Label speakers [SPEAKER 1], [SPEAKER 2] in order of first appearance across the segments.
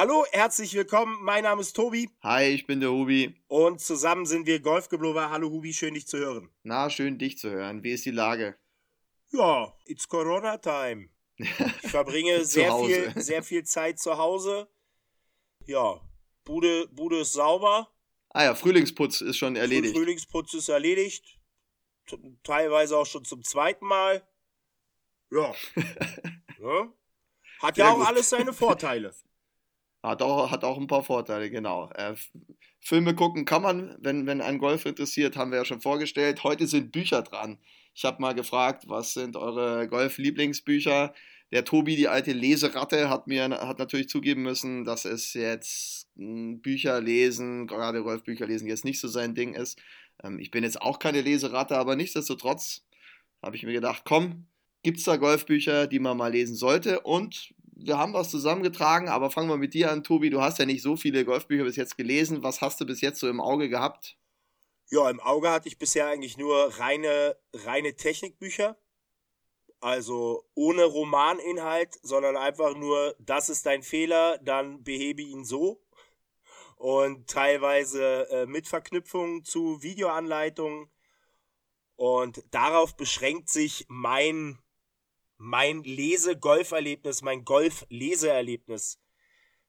[SPEAKER 1] Hallo, herzlich willkommen. Mein Name ist Tobi.
[SPEAKER 2] Hi, ich bin der Hubi.
[SPEAKER 1] Und zusammen sind wir Golfgeblubber. Hallo Hubi, schön dich zu hören.
[SPEAKER 2] Na, schön dich zu hören. Wie ist die Lage?
[SPEAKER 1] Ja, it's Corona Time. Ich verbringe sehr viel, sehr viel Zeit zu Hause. Ja, Bude, Bude ist sauber.
[SPEAKER 2] Ah ja, Frühlingsputz ist schon erledigt.
[SPEAKER 1] Frühlingsputz ist erledigt. Teilweise auch schon zum zweiten Mal. Ja. ja. Hat Sehr ja auch gut. alles seine Vorteile.
[SPEAKER 2] Hat auch, hat auch ein paar Vorteile, genau. Äh, Filme gucken kann man, wenn, wenn ein Golf interessiert, haben wir ja schon vorgestellt. Heute sind Bücher dran. Ich habe mal gefragt, was sind eure Golf-Lieblingsbücher? Der Tobi, die alte Leseratte, hat mir hat natürlich zugeben müssen, dass es jetzt hm, Bücher lesen, gerade Golfbücher lesen, jetzt nicht so sein Ding ist. Ähm, ich bin jetzt auch keine Leseratte, aber nichtsdestotrotz habe ich mir gedacht, komm, gibt es da Golfbücher, die man mal lesen sollte? Und wir haben was zusammengetragen, aber fangen wir mit dir an, Tobi. Du hast ja nicht so viele Golfbücher bis jetzt gelesen. Was hast du bis jetzt so im Auge gehabt?
[SPEAKER 1] Ja, im Auge hatte ich bisher eigentlich nur reine, reine Technikbücher. Also ohne Romaninhalt, sondern einfach nur, das ist dein Fehler, dann behebe ihn so. Und teilweise äh, mit Verknüpfungen zu Videoanleitungen. Und darauf beschränkt sich mein mein Lese-Golferlebnis, mein Golf-Leseerlebnis.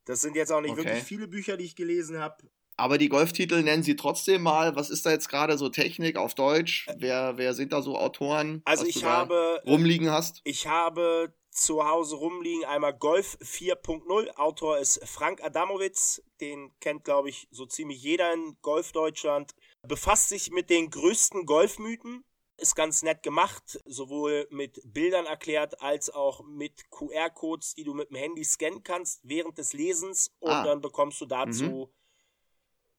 [SPEAKER 1] Das sind jetzt auch nicht okay. wirklich viele Bücher, die ich gelesen habe.
[SPEAKER 2] Aber die Golftitel nennen Sie trotzdem mal. Was ist da jetzt gerade so Technik auf Deutsch? Wer, wer sind da so Autoren?
[SPEAKER 1] Also ich habe
[SPEAKER 2] rumliegen hast.
[SPEAKER 1] Ich habe zu Hause rumliegen einmal Golf 4.0. Autor ist Frank Adamowitz. Den kennt glaube ich so ziemlich jeder in Golf Deutschland. Befasst sich mit den größten Golfmythen ist ganz nett gemacht, sowohl mit Bildern erklärt als auch mit QR-Codes, die du mit dem Handy scannen kannst während des Lesens und ah. dann bekommst du dazu mhm.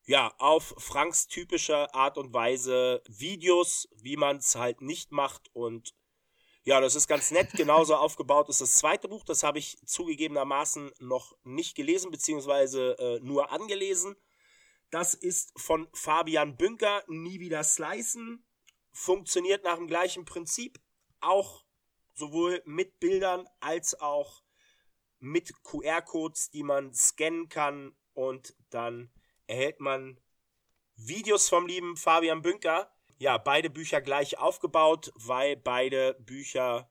[SPEAKER 1] ja auf Franks typischer Art und Weise Videos, wie man es halt nicht macht und ja, das ist ganz nett. Genauso aufgebaut ist das zweite Buch. Das habe ich zugegebenermaßen noch nicht gelesen, beziehungsweise äh, nur angelesen. Das ist von Fabian Bünker, Nie wieder slicen funktioniert nach dem gleichen Prinzip, auch sowohl mit Bildern als auch mit QR-Codes, die man scannen kann und dann erhält man Videos vom lieben Fabian Bünker. Ja, beide Bücher gleich aufgebaut, weil beide Bücher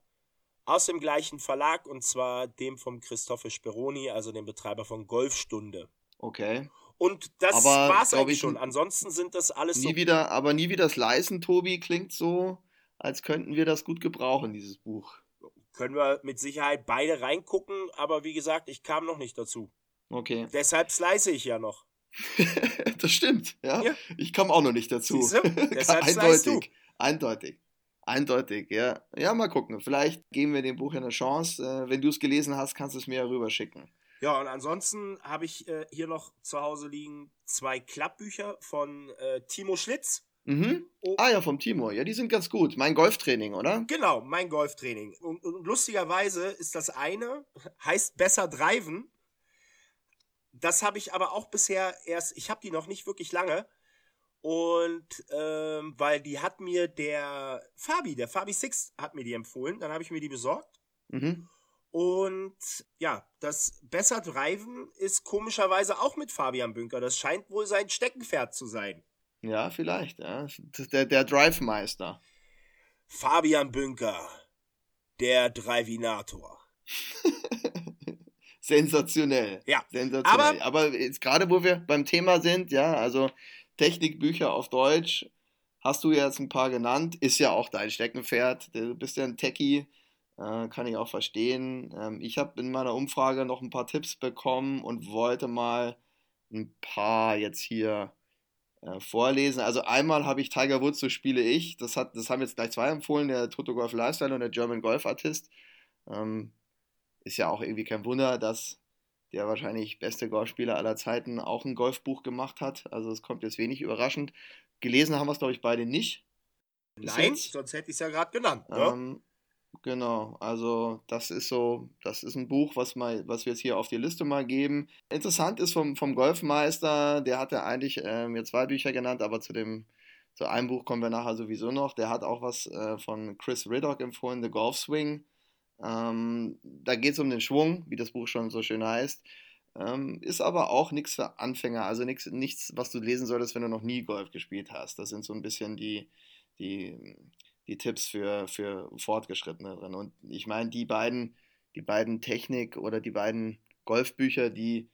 [SPEAKER 1] aus dem gleichen Verlag und zwar dem vom Christophe Speroni, also dem Betreiber von Golfstunde.
[SPEAKER 2] Okay.
[SPEAKER 1] Und das aber, war's eigentlich schon. Ansonsten sind das alles
[SPEAKER 2] nie so. Wieder, aber nie wieder das Leisen, Tobi, klingt so, als könnten wir das gut gebrauchen, dieses Buch.
[SPEAKER 1] Können wir mit Sicherheit beide reingucken, aber wie gesagt, ich kam noch nicht dazu.
[SPEAKER 2] Okay.
[SPEAKER 1] Deshalb slice ich ja noch.
[SPEAKER 2] das stimmt, ja? ja. Ich kam auch noch nicht dazu.
[SPEAKER 1] Siehste? Deshalb eindeutig,
[SPEAKER 2] eindeutig. Eindeutig, ja. Ja, mal gucken. Vielleicht geben wir dem Buch ja eine Chance. Äh, wenn du es gelesen hast, kannst du es mir ja rüberschicken.
[SPEAKER 1] Ja, und ansonsten habe ich äh, hier noch zu Hause liegen zwei Klappbücher von äh, Timo Schlitz.
[SPEAKER 2] Mhm. Oh. Ah ja, vom Timo. Ja, die sind ganz gut. Mein Golftraining, oder?
[SPEAKER 1] Genau, mein Golftraining. Und, und lustigerweise ist das eine, heißt besser driven. Das habe ich aber auch bisher erst, ich habe die noch nicht wirklich lange. Und ähm, weil die hat mir der Fabi, der Fabi Six hat mir die empfohlen, dann habe ich mir die besorgt. Mhm. Und ja, das Besser Driven ist komischerweise auch mit Fabian Bünker. Das scheint wohl sein Steckenpferd zu sein.
[SPEAKER 2] Ja, vielleicht. Ja. Der, der Drive-Meister.
[SPEAKER 1] Fabian Bünker, der Drivinator.
[SPEAKER 2] Sensationell.
[SPEAKER 1] Ja.
[SPEAKER 2] Sensationell. Aber, Aber jetzt gerade, wo wir beim Thema sind, ja, also Technikbücher auf Deutsch, hast du jetzt ein paar genannt, ist ja auch dein Steckenpferd. Du bist ja ein Techie äh, kann ich auch verstehen. Ähm, ich habe in meiner Umfrage noch ein paar Tipps bekommen und wollte mal ein paar jetzt hier äh, vorlesen. Also einmal habe ich Tiger Woods, so spiele ich. Das, hat, das haben jetzt gleich zwei empfohlen, der Toto Golf Lifestyle und der German Golf Artist. Ähm, ist ja auch irgendwie kein Wunder, dass der wahrscheinlich beste Golfspieler aller Zeiten auch ein Golfbuch gemacht hat. Also es kommt jetzt wenig überraschend. Gelesen haben wir es, glaube ich, beide nicht.
[SPEAKER 1] Nein, sonst hätte ich es ja gerade genannt.
[SPEAKER 2] Ne? Ähm, Genau, also das ist so, das ist ein Buch, was, mal, was wir jetzt hier auf die Liste mal geben. Interessant ist vom, vom Golfmeister, der hat ja eigentlich äh, mir zwei Bücher genannt, aber zu dem zu einem Buch kommen wir nachher sowieso noch. Der hat auch was äh, von Chris Riddock empfohlen, The Golf Swing. Ähm, da geht es um den Schwung, wie das Buch schon so schön heißt. Ähm, ist aber auch nichts für Anfänger, also nix, nichts, was du lesen solltest, wenn du noch nie Golf gespielt hast. Das sind so ein bisschen die, die, die Tipps für, für Fortgeschrittene drin. Und ich meine, die beiden, die beiden Technik- oder die beiden Golfbücher, die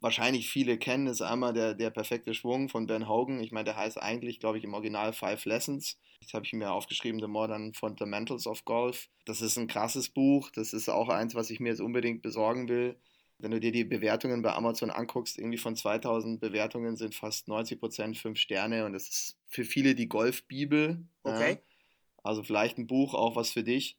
[SPEAKER 2] wahrscheinlich viele kennen, ist einmal der, der perfekte Schwung von Ben Hogan. Ich meine, der heißt eigentlich, glaube ich, im Original Five Lessons. Das habe ich mir aufgeschrieben, The Modern Fundamentals of Golf. Das ist ein krasses Buch. Das ist auch eins, was ich mir jetzt unbedingt besorgen will. Wenn du dir die Bewertungen bei Amazon anguckst, irgendwie von 2000 Bewertungen sind fast 90 Prozent 5 Sterne und das ist für viele die Golfbibel.
[SPEAKER 1] Okay.
[SPEAKER 2] Ja. Also vielleicht ein Buch, auch was für dich.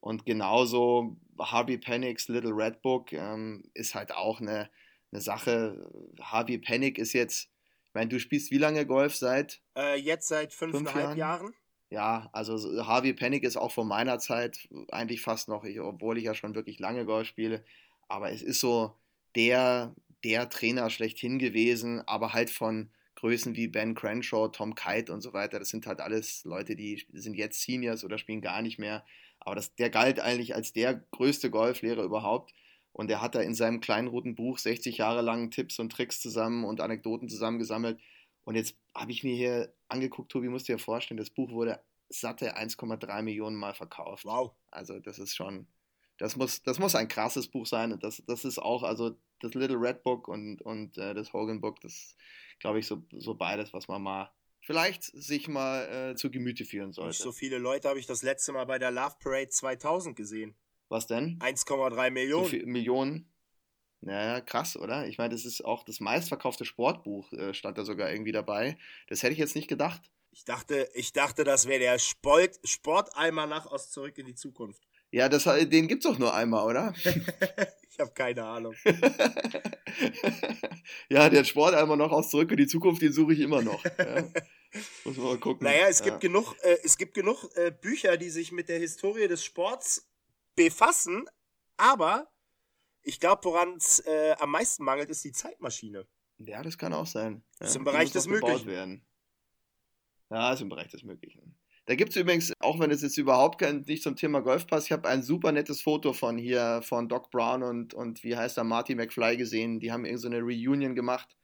[SPEAKER 2] Und genauso Harvey Panicks Little Red Book ähm, ist halt auch eine, eine Sache. Harvey Panic ist jetzt, ich meine, du spielst wie lange Golf seit?
[SPEAKER 1] Äh, jetzt seit fünfeinhalb
[SPEAKER 2] Fünf Jahren?
[SPEAKER 1] Jahren.
[SPEAKER 2] Ja, also Harvey Panic ist auch von meiner Zeit eigentlich fast noch, ich, obwohl ich ja schon wirklich lange Golf spiele, aber es ist so der, der Trainer schlechthin gewesen, aber halt von Größen wie Ben Crenshaw, Tom Kite und so weiter. Das sind halt alles Leute, die sind jetzt Seniors oder spielen gar nicht mehr. Aber das, der galt eigentlich als der größte Golflehrer überhaupt. Und er hat da in seinem kleinen roten Buch 60 Jahre lang Tipps und Tricks zusammen und Anekdoten zusammengesammelt. Und jetzt habe ich mir hier angeguckt, Tobi, musst dir ja vorstellen, das Buch wurde satte 1,3 Millionen Mal verkauft.
[SPEAKER 1] Wow.
[SPEAKER 2] Also das ist schon, das muss, das muss ein krasses Buch sein. Und das, das ist auch, also das Little Red Book und, und äh, das Hogan Book, das glaube ich so, so beides, was man mal vielleicht sich mal äh, zu Gemüte führen sollte.
[SPEAKER 1] Nicht so viele Leute habe ich das letzte Mal bei der Love Parade 2000 gesehen.
[SPEAKER 2] Was denn?
[SPEAKER 1] 1,3 Millionen.
[SPEAKER 2] So Millionen? Naja, krass, oder? Ich meine, das ist auch das meistverkaufte Sportbuch, äh, stand da sogar irgendwie dabei. Das hätte ich jetzt nicht gedacht.
[SPEAKER 1] Ich dachte, ich dachte, das wäre der Sport, Sportalmanach aus Zurück in die Zukunft.
[SPEAKER 2] Ja, das, den gibt's doch nur einmal, oder?
[SPEAKER 1] ich habe keine Ahnung.
[SPEAKER 2] ja, der Sportalmanach aus Zurück in die Zukunft, den suche ich immer noch. Ja. Muss man mal gucken.
[SPEAKER 1] Naja, es
[SPEAKER 2] ja.
[SPEAKER 1] gibt genug, äh, es gibt genug äh, Bücher, die sich mit der Historie des Sports befassen, aber ich glaube, woran es äh, am meisten mangelt, ist die Zeitmaschine.
[SPEAKER 2] Ja, das kann auch sein.
[SPEAKER 1] Das ist
[SPEAKER 2] ja,
[SPEAKER 1] im Bereich des
[SPEAKER 2] noch
[SPEAKER 1] Möglichen.
[SPEAKER 2] Werden. Ja, ist im Bereich des Möglichen. Da gibt es übrigens, auch wenn es jetzt überhaupt kein, nicht zum Thema Golf passt, ich habe ein super nettes Foto von hier, von Doc Brown und, und wie heißt er, Marty McFly gesehen. Die haben irgendwie so eine Reunion gemacht.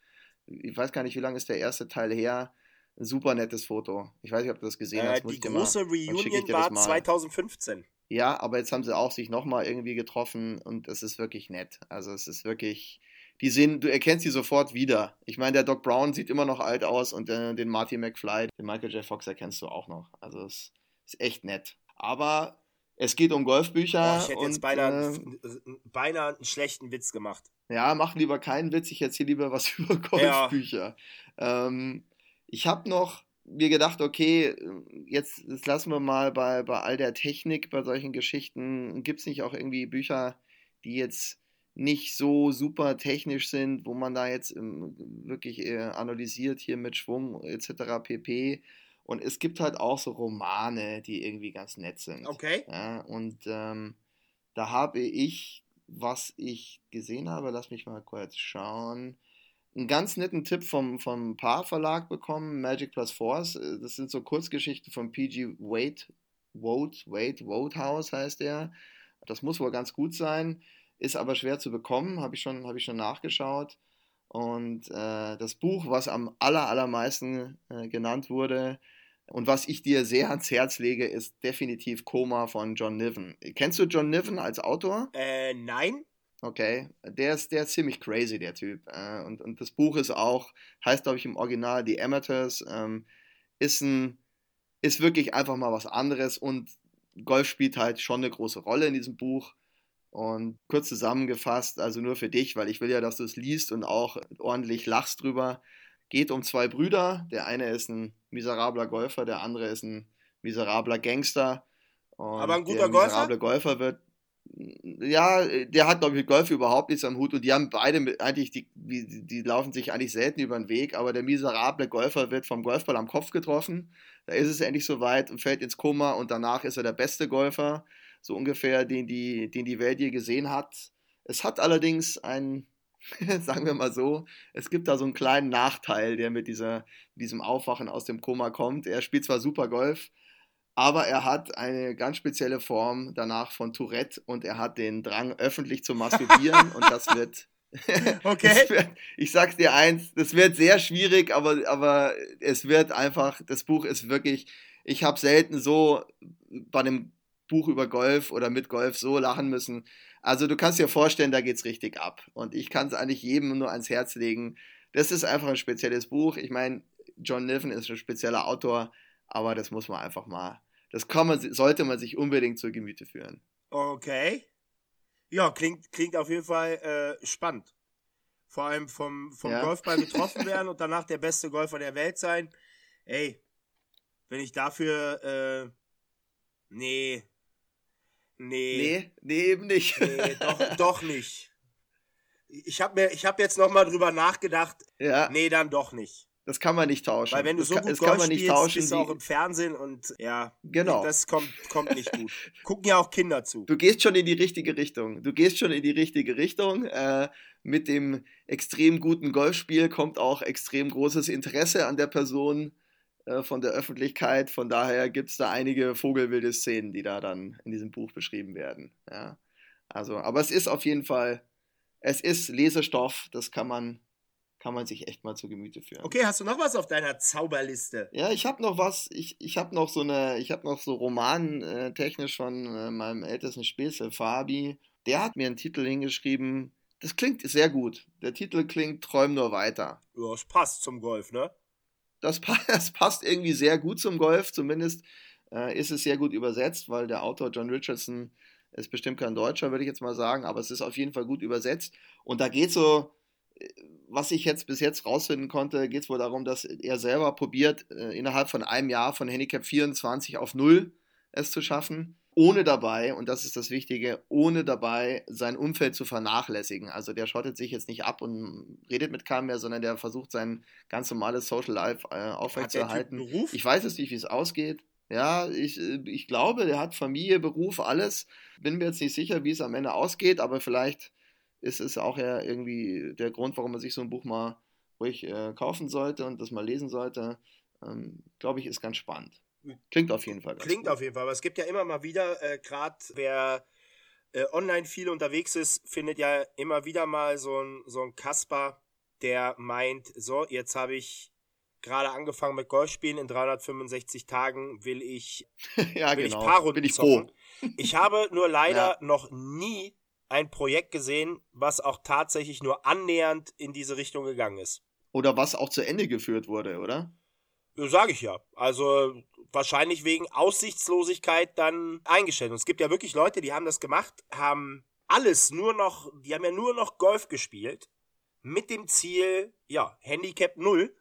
[SPEAKER 2] Ich weiß gar nicht, wie lange ist der erste Teil her. Ein super nettes Foto. Ich weiß nicht, ob du das gesehen
[SPEAKER 1] Äh,
[SPEAKER 2] hast.
[SPEAKER 1] Die große
[SPEAKER 2] mal,
[SPEAKER 1] Reunion war
[SPEAKER 2] mal.
[SPEAKER 1] 2015.
[SPEAKER 2] Ja, aber jetzt haben sie auch sich nochmal irgendwie getroffen und es ist wirklich nett. Also es ist wirklich, die sehen, du erkennst sie sofort wieder. Ich meine, der Doc Brown sieht immer noch alt aus und äh, den Marty McFly, den Michael J. Fox erkennst du auch noch. Also es ist echt nett. Aber es geht um Golfbücher.
[SPEAKER 1] Boah, ich hätte
[SPEAKER 2] und,
[SPEAKER 1] jetzt beinahe,
[SPEAKER 2] äh,
[SPEAKER 1] beinahe einen schlechten Witz gemacht.
[SPEAKER 2] ja, mach lieber keinen Witz, ich erzähle lieber was über Golfbücher. Ähm, ich habe noch mir gedacht, okay, jetzt, jetzt lassen wir mal bei, bei all der Technik, bei solchen Geschichten, gibt es nicht auch irgendwie Bücher, die jetzt nicht so super technisch sind, wo man da jetzt wirklich äh, analysiert hier mit Schwung etc. pp. Und es gibt halt auch so Romane, die irgendwie ganz nett sind.
[SPEAKER 1] Okay.
[SPEAKER 2] Ja, und ähm, da habe ich, was ich gesehen habe, lass mich mal kurz schauen, einen ganz netten Tipp vom, vom Paar Verlag bekommen, Magic Plus Force. Äh, Das sind so Kurzgeschichten von PG Wade, Wade, Wade, Wodehouse heißt er. Das muss wohl ganz gut sein, ist aber schwer zu bekommen, habe ich, schon, hab ich schon nachgeschaut. Und äh, das Buch, was am aller, allermeisten äh, genannt wurde, und was ich dir sehr ans Herz lege, ist definitiv Koma von John Niven. Kennst du John Niven als Autor?
[SPEAKER 1] Äh, nein.
[SPEAKER 2] Okay, der ist, der ist ziemlich crazy, der Typ. Äh, und, und das Buch ist auch, heißt glaube ich im Original The Amateurs, ähm, ist ein, ist wirklich einfach mal was anderes und Golf spielt halt schon eine große Rolle in diesem Buch. Und kurz zusammengefasst, also nur für dich, weil ich will ja, dass du es liest und auch ordentlich lachst drüber. Geht um zwei Brüder. Der eine ist ein miserabler Golfer, der andere ist ein miserabler Gangster. Und
[SPEAKER 1] Aber ein guter
[SPEAKER 2] der
[SPEAKER 1] Golfer?
[SPEAKER 2] miserable Golfer wird. Ja, der hat, glaube ich, mit Golf überhaupt nichts am Hut und die haben beide eigentlich, die, die, die laufen sich eigentlich selten über den Weg, aber der miserable Golfer wird vom Golfball am Kopf getroffen. Da ist es endlich soweit und fällt ins Koma und danach ist er der beste Golfer, so ungefähr, den die, den die Welt je gesehen hat. Es hat allerdings einen, sagen wir mal so, es gibt da so einen kleinen Nachteil, der mit, dieser, diesem Aufwachen aus dem Koma kommt. Er spielt zwar super Golf, aber er hat eine ganz spezielle Form danach von Tourette und er hat den Drang, öffentlich zu masturbieren und das wird
[SPEAKER 1] Okay.
[SPEAKER 2] Wird, ich sag's dir eins, das wird sehr schwierig, aber, aber es wird einfach, das Buch ist wirklich, ich habe selten so bei einem Buch über Golf oder mit Golf so lachen müssen. Also du kannst dir vorstellen, da geht's richtig ab. Und ich kann es eigentlich jedem nur ans Herz legen. Das ist einfach ein spezielles Buch. Ich meine, John Niven ist ein spezieller Autor, aber das muss man einfach mal, das kann man, sollte man sich unbedingt zur Gemüte führen.
[SPEAKER 1] Okay. Ja, klingt, klingt auf jeden Fall äh, spannend. Vor allem vom, vom
[SPEAKER 2] Ja.
[SPEAKER 1] Golfball getroffen werden und danach der beste Golfer der Welt sein. Ey, wenn ich dafür, äh, nee, nee,
[SPEAKER 2] Nee, nee, eben nicht.
[SPEAKER 1] nee, doch, doch nicht. Ich habe mir, ich habe jetzt noch mal drüber nachgedacht.
[SPEAKER 2] ja,
[SPEAKER 1] Nee, dann doch nicht.
[SPEAKER 2] das kann man nicht tauschen.
[SPEAKER 1] Weil wenn du
[SPEAKER 2] das
[SPEAKER 1] so
[SPEAKER 2] kann,
[SPEAKER 1] gut Golf
[SPEAKER 2] kann man nicht
[SPEAKER 1] spielst,
[SPEAKER 2] tauschen.
[SPEAKER 1] bist du auch im Fernsehen und ja,
[SPEAKER 2] Genau.
[SPEAKER 1] das kommt, kommt nicht gut. Gucken ja auch Kinder zu.
[SPEAKER 2] Du gehst schon in die richtige Richtung. Du gehst schon in die richtige Richtung. Äh, mit dem extrem guten Golfspiel kommt auch extrem großes Interesse an der Person von der Öffentlichkeit. Von daher gibt es da einige vogelwilde Szenen, die da dann in diesem Buch beschrieben werden. Ja. Also, aber es ist auf jeden Fall, es ist Lesestoff, das kann man, kann man sich echt mal zu Gemüte führen.
[SPEAKER 1] Okay, hast du noch was auf deiner Zauberliste?
[SPEAKER 2] Ja, ich habe noch was, ich, ich habe noch so eine, ich habe noch so Roman äh, technisch von äh, meinem ältesten Späße, Fabi. Der hat mir einen Titel hingeschrieben, das klingt sehr gut. Der Titel klingt Träum nur weiter.
[SPEAKER 1] Ja, es passt zum Golf, ne?
[SPEAKER 2] Das, das passt irgendwie sehr gut zum Golf, zumindest äh, ist es sehr gut übersetzt, weil der Autor John Richardson ist bestimmt kein Deutscher, würde ich jetzt mal sagen, aber es ist auf jeden Fall gut übersetzt. Und da geht so, äh, was ich jetzt bis jetzt rausfinden konnte, geht es wohl darum, dass er selber probiert, äh, innerhalb von einem Jahr von Handicap 24 auf 0 es zu schaffen, ohne dabei, und das ist das Wichtige, ohne dabei sein Umfeld zu vernachlässigen. Also der schottet sich jetzt nicht ab und redet mit keinem mehr, sondern der versucht sein ganz normales Social Life äh, aufrechtzuerhalten. Ich weiß jetzt nicht, wie es ausgeht. Ja, ich, äh, ich glaube, der hat Familie, Beruf, alles. Bin mir jetzt nicht sicher, wie es am Ende ausgeht, aber vielleicht ist es auch ja irgendwie der Grund, warum man sich so ein Buch mal ruhig äh, kaufen sollte und das mal lesen sollte. Ähm, glaube ich, ist ganz spannend. Klingt auf jeden Fall.
[SPEAKER 1] Klingt
[SPEAKER 2] gut.
[SPEAKER 1] auf jeden Fall, aber es gibt ja immer mal wieder, äh, gerade wer äh, online viel unterwegs ist, findet ja immer wieder mal so ein, so ein Kasper, der meint, so, jetzt habe ich gerade angefangen mit Golfspielen, in 365 Tagen will ich,
[SPEAKER 2] ja,
[SPEAKER 1] will
[SPEAKER 2] genau.
[SPEAKER 1] ich Paarrunden
[SPEAKER 2] Bin ich froh.
[SPEAKER 1] zocken. Ich habe nur leider
[SPEAKER 2] Ja.
[SPEAKER 1] noch nie ein Projekt gesehen, was auch tatsächlich nur annähernd in diese Richtung gegangen ist.
[SPEAKER 2] Oder was auch zu Ende geführt wurde, oder?
[SPEAKER 1] Sage ich ja. Also wahrscheinlich wegen Aussichtslosigkeit dann eingestellt. Und es gibt ja wirklich Leute, die haben das gemacht, haben alles nur noch, die haben ja nur noch Golf gespielt. Mit dem Ziel, ja, Handicap null.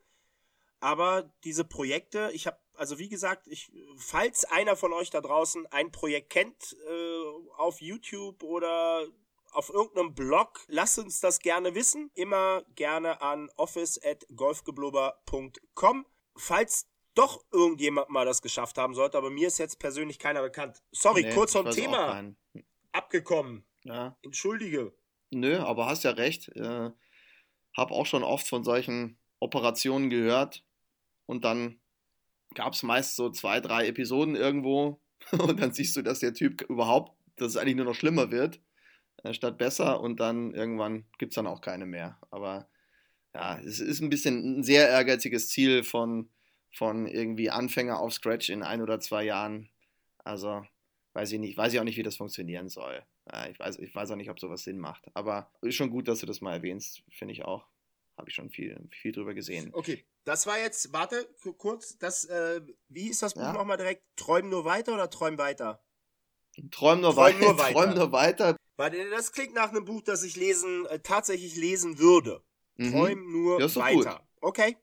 [SPEAKER 1] Aber diese Projekte, ich habe, also wie gesagt, ich, falls einer von euch da draußen ein Projekt kennt, äh, auf YouTube oder auf irgendeinem Blog, lasst uns das gerne wissen. Immer gerne an office.golfgeblubber.com. Falls doch irgendjemand mal das geschafft haben sollte, aber mir ist jetzt persönlich keiner bekannt. Sorry,
[SPEAKER 2] Nee,
[SPEAKER 1] kurz vom Thema abgekommen.
[SPEAKER 2] Ja.
[SPEAKER 1] Entschuldige.
[SPEAKER 2] Nö, aber hast ja recht. Äh, hab auch schon oft von solchen Operationen gehört. Und dann gab es meist so zwei, drei Episoden irgendwo. Und dann siehst du, dass der Typ überhaupt, dass es eigentlich nur noch schlimmer wird, äh, statt besser. Und dann irgendwann gibt es dann auch keine mehr. Aber ja, es ist ein bisschen ein sehr ehrgeiziges Ziel von, von irgendwie Anfänger auf Scratch in ein oder zwei Jahren. Also weiß ich nicht, weiß ich auch nicht, wie das funktionieren soll. Ich, weiß, ich weiß auch nicht, ob sowas Sinn macht. Aber ist schon gut, dass du das mal erwähnst, finde ich auch. Habe ich schon viel, viel drüber gesehen.
[SPEAKER 1] Okay, das war jetzt, warte, ku- kurz, das, äh, wie ist das Buch
[SPEAKER 2] Ja.
[SPEAKER 1] nochmal direkt? Träum nur weiter oder träum weiter?
[SPEAKER 2] Träum nur,
[SPEAKER 1] Träum
[SPEAKER 2] wei
[SPEAKER 1] nur weiter.
[SPEAKER 2] Träum nur weiter.
[SPEAKER 1] Weil das klingt nach einem Buch, das ich lesen, äh, tatsächlich lesen würde.
[SPEAKER 2] Mhm.
[SPEAKER 1] Träum nur
[SPEAKER 2] Ja, ist
[SPEAKER 1] weiter. Okay.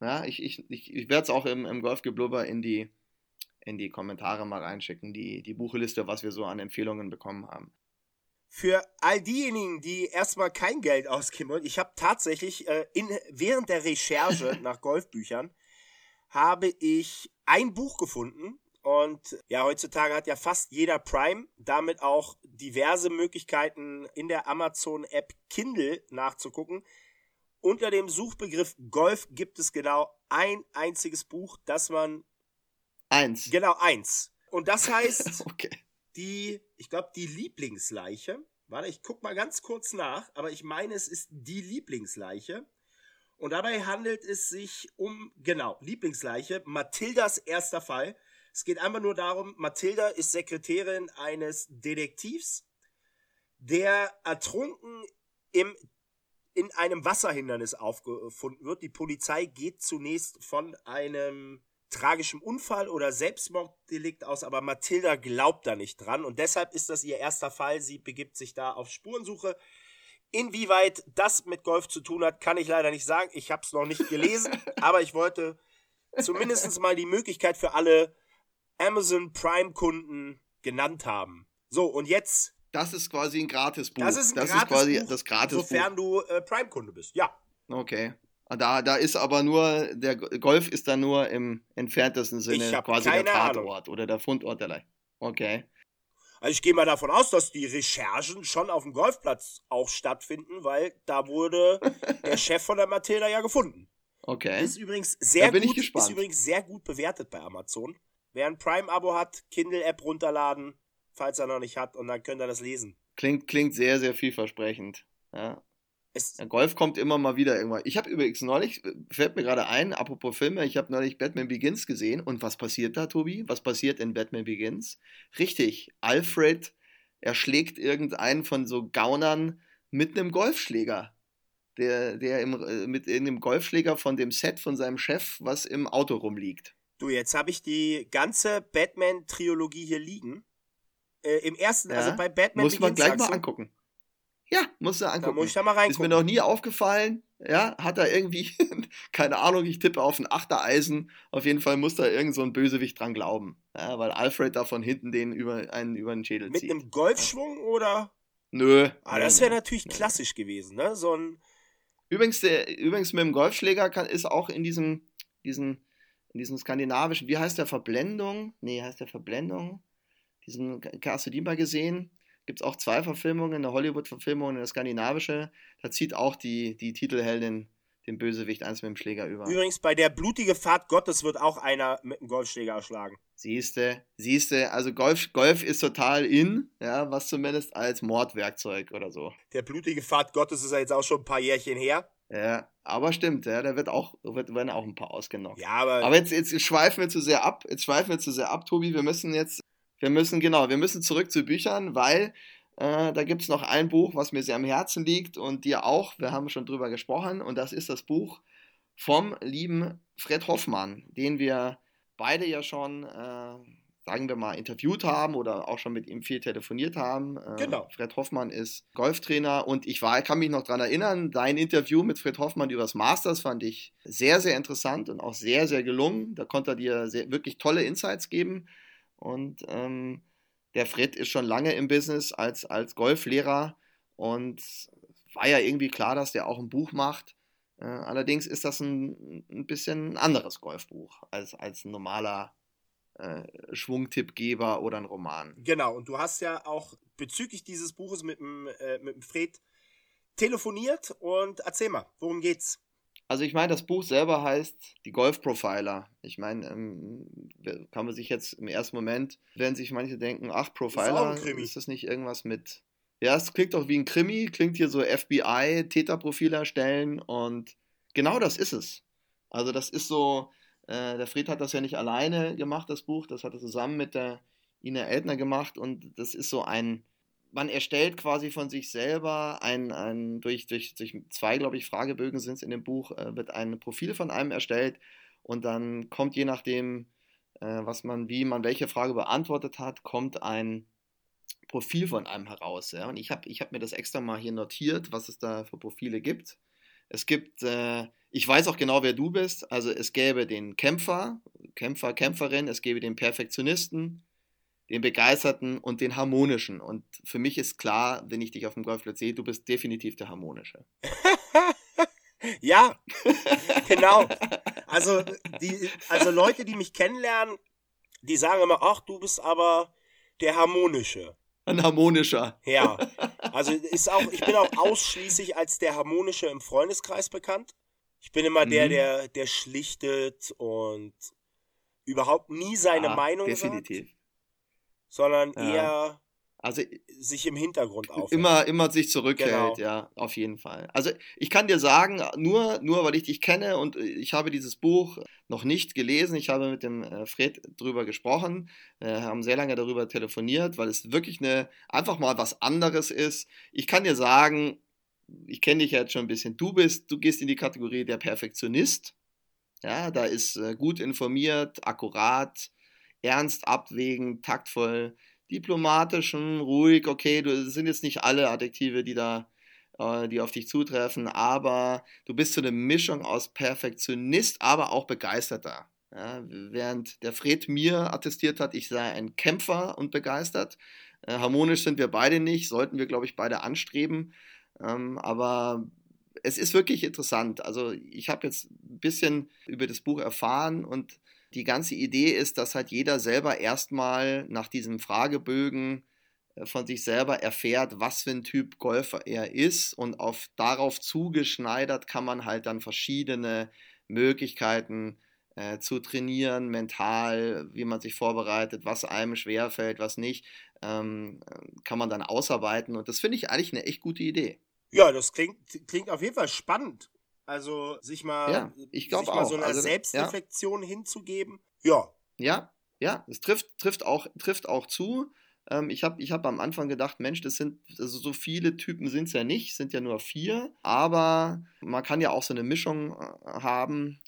[SPEAKER 2] Ja, ich, ich, ich, ich werde es auch im, im Golfgeblubber in die, in die Kommentare mal reinschicken, die, die Buchliste, was wir so an Empfehlungen bekommen haben.
[SPEAKER 1] Für all diejenigen, die erstmal kein Geld ausgeben wollen, ich habe tatsächlich äh, in, während der Recherche nach Golfbüchern habe ich ein Buch gefunden und ja, heutzutage hat ja fast jeder Prime damit auch diverse Möglichkeiten in der Amazon-App Kindle nachzugucken. Unter dem Suchbegriff Golf gibt es genau ein einziges Buch, das man,
[SPEAKER 2] Eins.
[SPEAKER 1] genau eins. Und das heißt
[SPEAKER 2] Okay.
[SPEAKER 1] die, ich glaube, die Lieblingsleiche. Warte, ich guck mal ganz kurz nach, aber ich meine, es ist die Lieblingsleiche. Und dabei handelt es sich um, genau, Lieblingsleiche, Mathildas erster Fall. Es geht einfach nur darum, Mathilda ist Sekretärin eines Detektivs, der ertrunken im, in einem Wasserhindernis aufgefunden wird. Die Polizei geht zunächst von einem tragischen Unfall oder Selbstmorddelikt aus, aber Mathilda glaubt da nicht dran und deshalb ist das ihr erster Fall. Sie begibt sich da auf Spurensuche. Inwieweit das mit Golf zu tun hat, kann ich leider nicht sagen. Ich habe es noch nicht gelesen, aber ich wollte zumindest mal die Möglichkeit für alle Amazon Prime-Kunden genannt haben. So, und jetzt.
[SPEAKER 2] Das ist quasi ein Gratisbuch.
[SPEAKER 1] Das ist, ein
[SPEAKER 2] das
[SPEAKER 1] Gratis
[SPEAKER 2] ist quasi
[SPEAKER 1] Buch,
[SPEAKER 2] das Gratisbuch.
[SPEAKER 1] Sofern du äh, Prime-Kunde bist, ja.
[SPEAKER 2] Okay. Da, da ist aber nur, der Golf ist da nur im entferntesten Sinne quasi der Tatort oder der Fundort der Leiche. Okay.
[SPEAKER 1] Also ich gehe mal davon aus, dass die Recherchen schon auf dem Golfplatz auch stattfinden, weil da wurde der Chef von der Matilda ja gefunden.
[SPEAKER 2] Okay.
[SPEAKER 1] Ist übrigens sehr gut, ist übrigens sehr gut bewertet bei Amazon. Wer ein Prime-Abo hat, Kindle-App runterladen, falls er noch nicht hat, und dann könnt ihr das lesen.
[SPEAKER 2] Klingt, klingt sehr, sehr vielversprechend. Ja. Ja, Golf kommt immer mal wieder irgendwann. Ich habe übrigens neulich, fällt mir gerade ein, apropos Filme, ich habe neulich Batman Begins gesehen. Und was passiert da, Tobi? Was passiert in Batman Begins? Richtig, Alfred erschlägt irgendeinen von so Gaunern mit einem Golfschläger. Der, der im, äh, mit einem Golfschläger von dem Set von seinem Chef, was im Auto rumliegt.
[SPEAKER 1] Du, jetzt habe ich die ganze Batman-Trilogie hier liegen. Äh, Im ersten, ja, also bei Batman
[SPEAKER 2] Muss man gleich mal angucken. Ja, musst du angucken.
[SPEAKER 1] Da muss ich da mal reingucken.
[SPEAKER 2] Ist mir noch nie aufgefallen. Ja, hat er irgendwie, keine Ahnung, ich tippe auf ein Achtereisen. Auf jeden Fall muss da irgend so ein Bösewicht dran glauben. Ja, weil Alfred da von hinten den über einen, über den Schädel
[SPEAKER 1] Mit
[SPEAKER 2] zieht.
[SPEAKER 1] Mit einem Golfschwung oder?
[SPEAKER 2] Nö.
[SPEAKER 1] Ah, das wäre natürlich nö. klassisch gewesen, ne? So ein.
[SPEAKER 2] Übrigens, der, übrigens mit dem Golfschläger kann, ist auch in diesem, diesen, in diesem skandinavischen, wie heißt der Verblendung? Nee, heißt der Verblendung? Diesen, hast du die mal gesehen? gibt es auch zwei Verfilmungen, eine Hollywood-Verfilmung und eine skandinavische. Da zieht auch die, die Titelheldin den Bösewicht eins mit dem Schläger über.
[SPEAKER 1] Übrigens, bei der blutige Fahrt Gottes wird auch einer mit einem Golfschläger erschlagen.
[SPEAKER 2] Siehste, siehste, also Golf, Golf ist total in, ja, was zumindest als Mordwerkzeug oder so.
[SPEAKER 1] Der blutige Fahrt Gottes ist ja jetzt auch schon ein paar Jährchen her.
[SPEAKER 2] Ja, aber stimmt, ja, da wird auch, wird, werden auch ein paar ausgenommen.
[SPEAKER 1] Ja, aber.
[SPEAKER 2] Aber jetzt, jetzt schweifen wir zu sehr ab, jetzt schweifen wir zu sehr ab, Tobi. Wir müssen jetzt wir müssen, genau, wir müssen zurück zu Büchern, weil äh, da gibt es noch ein Buch, was mir sehr am Herzen liegt und dir auch. Wir haben schon drüber gesprochen und das ist das Buch vom lieben Fred Hoffmann, den wir beide ja schon, äh, sagen wir mal, interviewt haben oder auch schon mit ihm viel telefoniert haben.
[SPEAKER 1] Äh, genau.
[SPEAKER 2] Fred Hoffmann ist Golftrainer und ich war, kann mich noch daran erinnern, dein Interview mit Fred Hoffmann über das Masters fand ich sehr, sehr interessant und auch sehr, sehr gelungen. Da konnte er dir sehr, wirklich tolle Insights geben. Und ähm, der Fred ist schon lange im Business als, als Golflehrer und war ja irgendwie klar, dass der auch ein Buch macht. Äh, allerdings ist das ein, ein bisschen anderes Golfbuch als, als ein normaler äh, Schwungtippgeber oder ein Roman.
[SPEAKER 1] Genau, und du hast ja auch bezüglich dieses Buches mit dem, äh, mit dem Fred telefoniert und erzähl mal, worum geht's?
[SPEAKER 2] Also ich meine, das Buch selber heißt Die Golf-Profiler. Ich meine, ähm, kann man sich jetzt im ersten Moment, werden sich manche denken, ach, Profiler, ist, ist das nicht irgendwas mit... Ja, es klingt doch wie ein Krimi, klingt hier so FBI, Täterprofil erstellen und genau das ist es. Also das ist so, äh, der Fried hat das ja nicht alleine gemacht, das Buch, das hat er zusammen mit der Ina Eltner gemacht und das ist so ein man erstellt quasi von sich selber ein, ein durch, durch, durch zwei, glaube ich, Fragebögen sind es in dem Buch, äh, wird ein Profil von einem erstellt und dann kommt je nachdem, äh, was man, wie man welche Frage beantwortet hat, kommt ein Profil von einem heraus. Ja? Und ich habe ich hab mir das extra mal hier notiert, was es da für Profile gibt. Es gibt, äh, ich weiß auch genau, wer du bist. Also es gäbe den Kämpfer, Kämpfer, Kämpferin, es gäbe den Perfektionisten, den Begeisterten und den Harmonischen. Und für mich ist klar, wenn ich dich auf dem Golfplatz sehe, du bist definitiv der Harmonische.
[SPEAKER 1] ja, genau. Also, die, also Leute, die mich kennenlernen, die sagen immer, ach, du bist aber der Harmonische.
[SPEAKER 2] Ein harmonischer.
[SPEAKER 1] Ja. Also ist auch, ich bin auch ausschließlich als der Harmonische im Freundeskreis bekannt. Ich bin immer der, mhm. der, der schlichtet und überhaupt nie seine ja, Meinung
[SPEAKER 2] definitiv.
[SPEAKER 1] sagt sondern ja. eher.
[SPEAKER 2] also
[SPEAKER 1] sich im Hintergrund auf.
[SPEAKER 2] Immer, immer sich zurückhält, genau. ja, auf jeden Fall. Also ich kann dir sagen, nur, nur weil ich dich kenne und ich habe dieses Buch noch nicht gelesen, ich habe mit dem äh, Fred drüber gesprochen, äh, haben sehr lange darüber telefoniert, weil es wirklich eine, einfach mal was anderes ist. Ich kann dir sagen, ich kenne dich jetzt schon ein bisschen, du bist, du gehst in die Kategorie der Perfektionist. Ja, da ist äh, gut informiert, akkurat, ernst abwägend, taktvoll diplomatischen, ruhig, okay, du sind jetzt nicht alle Adjektive, die da, äh, die auf dich zutreffen, aber du bist so eine Mischung aus Perfektionist, aber auch begeisterter. Ja, während der Fred mir attestiert hat, ich sei ein Kämpfer und begeistert. Äh, harmonisch sind wir beide nicht, sollten wir, glaube ich, beide anstreben. Ähm, aber es ist wirklich interessant. Also ich habe jetzt ein bisschen über das Buch erfahren und die ganze Idee ist, dass halt jeder selber erstmal nach diesem Fragebögen äh, von sich selber erfährt, was für ein Typ Golfer er ist und auf darauf zugeschneidert kann man halt dann verschiedene Möglichkeiten äh, zu trainieren, mental, wie man sich vorbereitet, was einem schwerfällt, was nicht, ähm, kann man dann ausarbeiten und das finde ich eigentlich eine echt gute Idee.
[SPEAKER 1] Ja, das klingt, klingt auf jeden Fall spannend. Also sich mal,
[SPEAKER 2] ja, ich sich
[SPEAKER 1] mal so eine also, Selbstreflexion ja. hinzugeben. Ja.
[SPEAKER 2] Ja, ja, es trifft, trifft, auch, trifft auch zu. Ähm, ich habe ich hab am Anfang gedacht, Mensch, das sind, also so viele Typen sind es ja nicht, sind ja nur vier, aber man kann ja auch so eine Mischung äh, haben.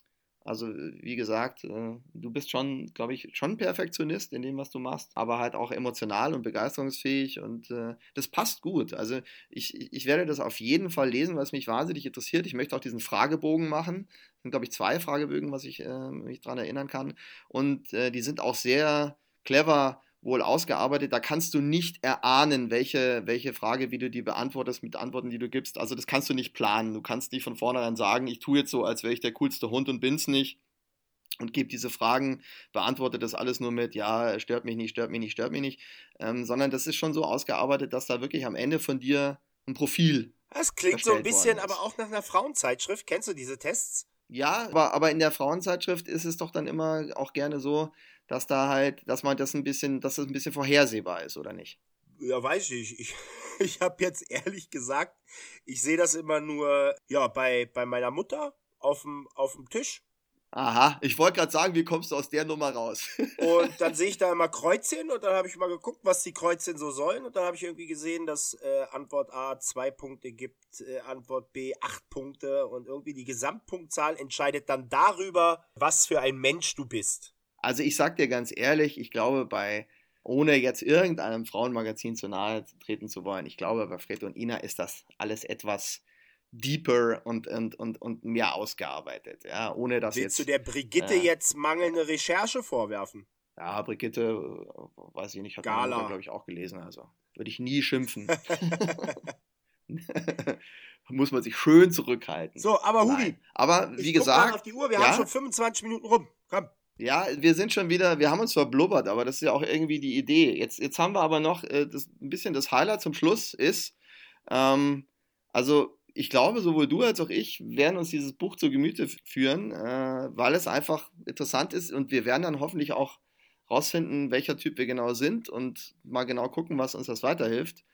[SPEAKER 2] Also, wie gesagt, äh, du bist schon, glaube ich, schon Perfektionist in dem, was du machst, aber halt auch emotional und begeisterungsfähig und äh, das passt gut. Also, ich, ich werde das auf jeden Fall lesen, weil es mich wahnsinnig interessiert. Ich möchte auch diesen Fragebogen machen. Das sind, glaube ich, zwei Fragebögen, was ich äh, mich daran erinnern kann. Und die sind auch sehr clever wohl ausgearbeitet. Da kannst du nicht erahnen, welche, welche Frage, wie du die beantwortest mit Antworten, die du gibst. Also das kannst du nicht planen. Du kannst nicht von vornherein sagen, ich tue jetzt so, als wäre ich der coolste Hund und bin's nicht und gebe diese Fragen, beantworte das alles nur mit, ja, stört mich nicht, stört mich nicht, stört mich nicht, ähm, sondern das ist schon so ausgearbeitet, dass da wirklich am Ende von dir ein Profil.
[SPEAKER 1] Das klingt so ein bisschen, aber auch nach einer Frauenzeitschrift. Kennst du diese Tests?
[SPEAKER 2] Ja, aber, aber in der Frauenzeitschrift ist es doch dann immer auch gerne so, dass da halt, dass man das ein bisschen, dass das ein bisschen vorhersehbar ist, oder nicht?
[SPEAKER 1] Ja, weiß ich. Ich, ich habe jetzt ehrlich gesagt, ich sehe das immer nur, ja, bei, bei meiner Mutter auf dem, auf dem Tisch.
[SPEAKER 2] Aha, ich wollte gerade sagen, wie kommst du aus der Nummer raus?
[SPEAKER 1] und dann sehe ich da immer Kreuzchen und dann habe ich mal geguckt, was die Kreuzchen so sollen und dann habe ich irgendwie gesehen, dass äh, Antwort A zwei Punkte gibt, äh, Antwort B acht Punkte und irgendwie die Gesamtpunktzahl entscheidet dann darüber, was für ein Mensch du bist.
[SPEAKER 2] Also ich sag dir ganz ehrlich, ich glaube bei, ohne jetzt irgendeinem Frauenmagazin zu nahe treten zu wollen, ich glaube bei Fred und Ina ist das alles etwas deeper und, und, und, und mehr ausgearbeitet, ja, ohne dass
[SPEAKER 1] Willst
[SPEAKER 2] jetzt...
[SPEAKER 1] du der Brigitte äh, jetzt mangelnde Recherche vorwerfen?
[SPEAKER 2] Ja, Brigitte, äh, weiß ich nicht, hat man, glaube ich, auch gelesen, also würde ich nie schimpfen. muss man sich schön zurückhalten.
[SPEAKER 1] So, aber Hubi,
[SPEAKER 2] aber wie gesagt,
[SPEAKER 1] auf die Uhr, wir ja? haben schon 25 Minuten rum. Komm.
[SPEAKER 2] Ja, wir sind schon wieder, wir haben uns verblubbert, aber das ist ja auch irgendwie die Idee. Jetzt, jetzt haben wir aber noch äh, das, ein bisschen das Highlight zum Schluss ist, ähm, also ich glaube, sowohl du als auch ich werden uns dieses Buch zu Gemüte führen, äh, weil es einfach interessant ist und wir werden dann hoffentlich auch rausfinden, welcher Typ wir genau sind und mal genau gucken, was uns das weiterhilft.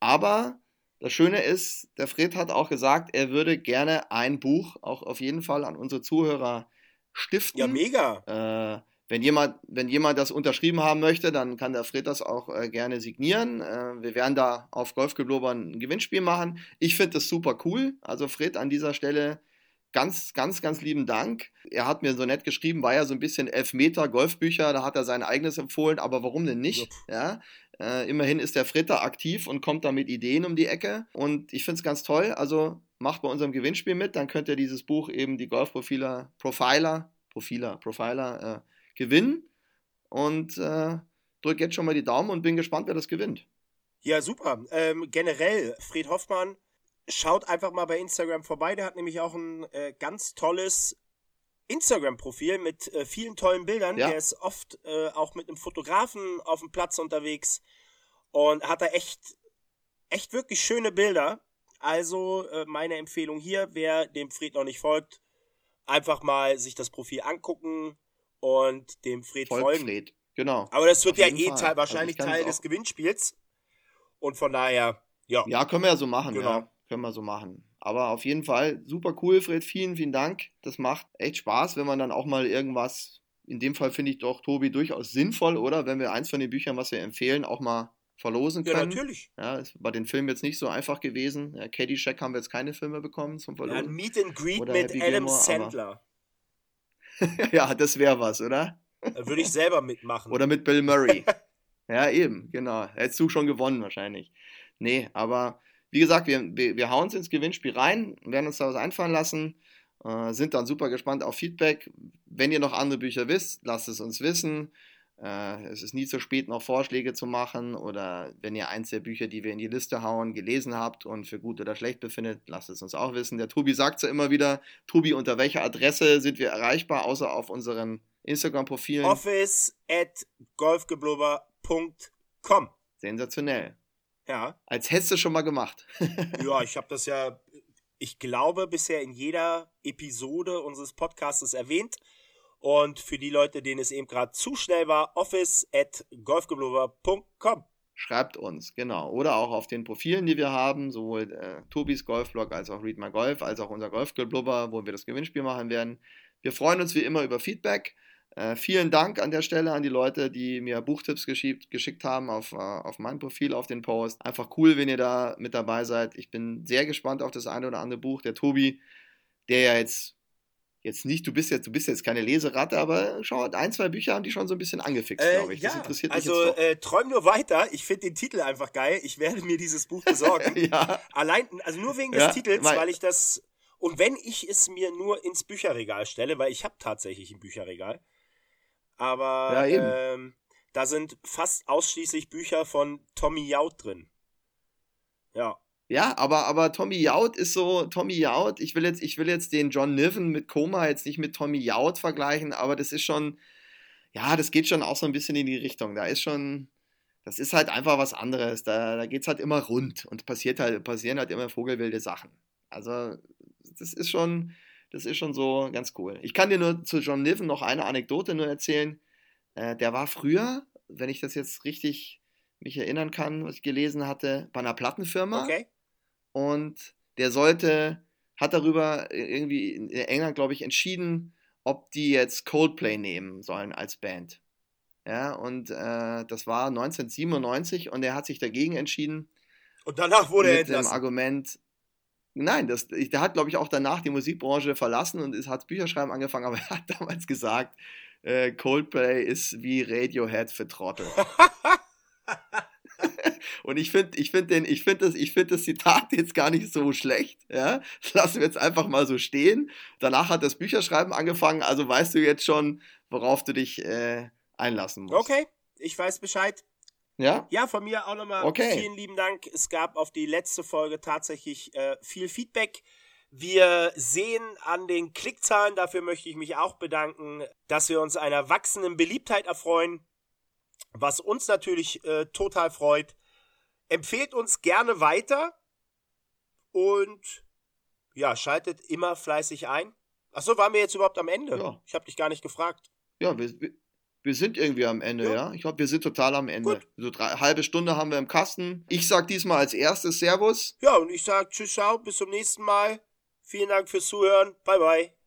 [SPEAKER 2] Aber das Schöne ist, der Fred hat auch gesagt, er würde gerne ein Buch auch auf jeden Fall an unsere Zuhörer stiften.
[SPEAKER 1] Ja, mega.
[SPEAKER 2] Äh, wenn jemand, wenn jemand das unterschrieben haben möchte, dann kann der Fred das auch äh, gerne signieren. Äh, wir werden da auf Golfgeblubber ein Gewinnspiel machen. Ich finde das super cool. Also Fred an dieser Stelle ganz, ganz, ganz lieben Dank. Er hat mir so nett geschrieben, war ja so ein bisschen Elfmeter Golfbücher, da hat er sein eigenes empfohlen, aber warum denn nicht? Ja. Äh, immerhin ist der Fritter aktiv und kommt da mit Ideen um die Ecke. Und ich finde es ganz toll. Also macht bei unserem Gewinnspiel mit, dann könnt ihr dieses Buch eben die Golfprofiler, Profiler, Profiler, Profiler äh, gewinnen. Und äh, drücke jetzt schon mal die Daumen und bin gespannt, wer das gewinnt.
[SPEAKER 1] Ja, super. Ähm, generell, Fred Hoffmann, schaut einfach mal bei Instagram vorbei. Der hat nämlich auch ein äh, ganz tolles Instagram-Profil mit äh, vielen tollen Bildern. Ja. Der ist oft äh, auch mit einem Fotografen auf dem Platz unterwegs und hat da echt, echt wirklich schöne Bilder. Also äh, meine Empfehlung hier, wer dem Fred noch nicht folgt, einfach mal sich das Profil angucken und dem Fred Folgt folgen. Fred.
[SPEAKER 2] Genau.
[SPEAKER 1] Aber das wird ja eh Teil, wahrscheinlich also Teil des Gewinnspiels. Und von daher, ja.
[SPEAKER 2] Ja, können wir ja so machen,
[SPEAKER 1] Genau.
[SPEAKER 2] ja. Können wir so machen. Aber auf jeden Fall super cool, Fred. Vielen, vielen Dank. Das macht echt Spaß, wenn man dann auch mal irgendwas, in dem Fall finde ich doch, Tobi, durchaus sinnvoll, oder? Wenn wir eins von den Büchern, was wir empfehlen, auch mal verlosen
[SPEAKER 1] Ja,
[SPEAKER 2] können.
[SPEAKER 1] natürlich.
[SPEAKER 2] Ja, ist bei den Filmen jetzt nicht so einfach gewesen. Ja, Caddyshack haben wir jetzt keine Filme bekommen zum
[SPEAKER 1] Ja, ein
[SPEAKER 2] Verlosen.
[SPEAKER 1] Meet and Greet
[SPEAKER 2] Oder
[SPEAKER 1] mit
[SPEAKER 2] Happy
[SPEAKER 1] Adam
[SPEAKER 2] Gilmore,
[SPEAKER 1] Sandler.
[SPEAKER 2] Ja, das wäre was, oder?
[SPEAKER 1] Da würde ich selber mitmachen.
[SPEAKER 2] Oder mit Bill Murray. ja, eben, genau. Hättest du schon gewonnen wahrscheinlich. Nee, aber wie gesagt, wir, wir, wir hauen uns ins Gewinnspiel rein, werden uns da was einfallen lassen, äh, sind dann super gespannt auf Feedback. Wenn ihr noch andere Bücher wisst, lasst es uns wissen. Äh, es ist nie zu spät, noch Vorschläge zu machen oder wenn ihr eins der Bücher, die wir in die Liste hauen, gelesen habt und für gut oder schlecht befindet, lasst es uns auch wissen. Der Tobi sagt ja immer wieder, Tobi, unter welcher Adresse sind wir erreichbar, außer auf unseren Instagram-Profilen?
[SPEAKER 1] Office at golfgeblubber.com.
[SPEAKER 2] Sensationell.
[SPEAKER 1] Ja.
[SPEAKER 2] Als hättest du schon mal gemacht.
[SPEAKER 1] Ja, ich habe das ja, ich glaube, bisher in jeder Episode unseres Podcasts erwähnt. Und für die Leute, denen es eben gerade zu schnell war, office at golfgeblubber.com.
[SPEAKER 2] Schreibt uns, genau. Oder auch auf den Profilen, die wir haben, sowohl äh, Tobis Golfblog als auch Read My Golf, als auch unser Golfgeblubber, wo wir das Gewinnspiel machen werden. Wir freuen uns wie immer über Feedback. Äh, vielen Dank an der Stelle an die Leute, die mir Buchtipps geschickt, geschickt haben auf, äh, auf mein Profil, auf den Post. Einfach cool, wenn ihr da mit dabei seid. Ich bin sehr gespannt auf das eine oder andere Buch. Der Tobi, der ja jetzt, jetzt nicht, du bist jetzt, du bist jetzt keine Leseratte, aber schau, ein, zwei Bücher haben die schon so ein bisschen angefixt,
[SPEAKER 1] Äh,
[SPEAKER 2] glaube ich.
[SPEAKER 1] ja,
[SPEAKER 2] das interessiert
[SPEAKER 1] also
[SPEAKER 2] mich doch.
[SPEAKER 1] äh, träum nur weiter. Ich finde den Titel einfach geil. Ich werde mir dieses Buch besorgen.
[SPEAKER 2] ja,
[SPEAKER 1] Allein, also nur wegen des
[SPEAKER 2] Ja,
[SPEAKER 1] Titels,
[SPEAKER 2] weil-
[SPEAKER 1] ich das. Und wenn ich es mir nur ins Bücherregal stelle, weil ich habe tatsächlich ein Bücherregal. Aber
[SPEAKER 2] Ja,
[SPEAKER 1] ähm, da sind fast ausschließlich Bücher von Tommy Jaud drin. Ja.
[SPEAKER 2] Ja, aber, aber Tommy Jaud ist so, Tommy Jaud, ich will jetzt, ich will jetzt den John Niven mit Koma jetzt nicht mit Tommy Jaud vergleichen, aber das ist schon, ja, das geht schon auch so ein bisschen in die Richtung. Da ist schon, das ist halt einfach was anderes. Da, da geht es halt immer rund und passiert halt, passieren halt immer vogelwilde Sachen. Also, das ist schon, das ist schon so ganz cool. Ich kann dir nur zu John Niven noch eine Anekdote nur erzählen. Äh, der war früher, wenn ich das jetzt richtig mich erinnern kann, was ich gelesen hatte, bei einer Plattenfirma
[SPEAKER 1] Okay.
[SPEAKER 2] Und der sollte, hat darüber irgendwie in England, glaube ich, entschieden, ob die jetzt Coldplay nehmen sollen als Band. Ja, und äh, das war 1997 und er hat sich dagegen entschieden
[SPEAKER 1] Und danach wurde er
[SPEAKER 2] mit dem
[SPEAKER 1] entlassen.
[SPEAKER 2] Argument, nein, das, der hat, glaube ich, auch danach die Musikbranche verlassen und ist, hat Bücherschreiben angefangen, aber er hat damals gesagt, äh, Coldplay ist wie Radiohead für Trottel. Und ich finde ich find den, ich finde das, ich finde das Zitat jetzt gar nicht so schlecht, ja. Das lassen wir jetzt einfach mal so stehen. Danach hat das Bücherschreiben angefangen, also weißt du jetzt schon, worauf du dich äh, einlassen musst.
[SPEAKER 1] Okay, ich weiß Bescheid.
[SPEAKER 2] Ja?
[SPEAKER 1] Ja, von mir auch nochmal
[SPEAKER 2] Okay.
[SPEAKER 1] vielen lieben Dank. Es gab auf die letzte Folge tatsächlich äh, viel Feedback. Wir sehen an den Klickzahlen, dafür möchte ich mich auch bedanken, dass wir uns einer wachsenden Beliebtheit erfreuen, was uns natürlich äh, total freut. Empfehlt uns gerne weiter und ja, schaltet immer fleißig ein. Achso, waren wir jetzt überhaupt am Ende?
[SPEAKER 2] Ja.
[SPEAKER 1] Ich habe dich gar nicht gefragt.
[SPEAKER 2] Ja, wir, wir- sind irgendwie am Ende,
[SPEAKER 1] Ja.
[SPEAKER 2] ja. Ich glaube, wir sind total am Ende.
[SPEAKER 1] Gut.
[SPEAKER 2] So drei, halbe Stunde haben wir im Kasten. Ich sag diesmal als erstes Servus.
[SPEAKER 1] Ja, und ich sage Tschüss, ciao, bis zum nächsten Mal. Vielen Dank fürs Zuhören. Bye, bye.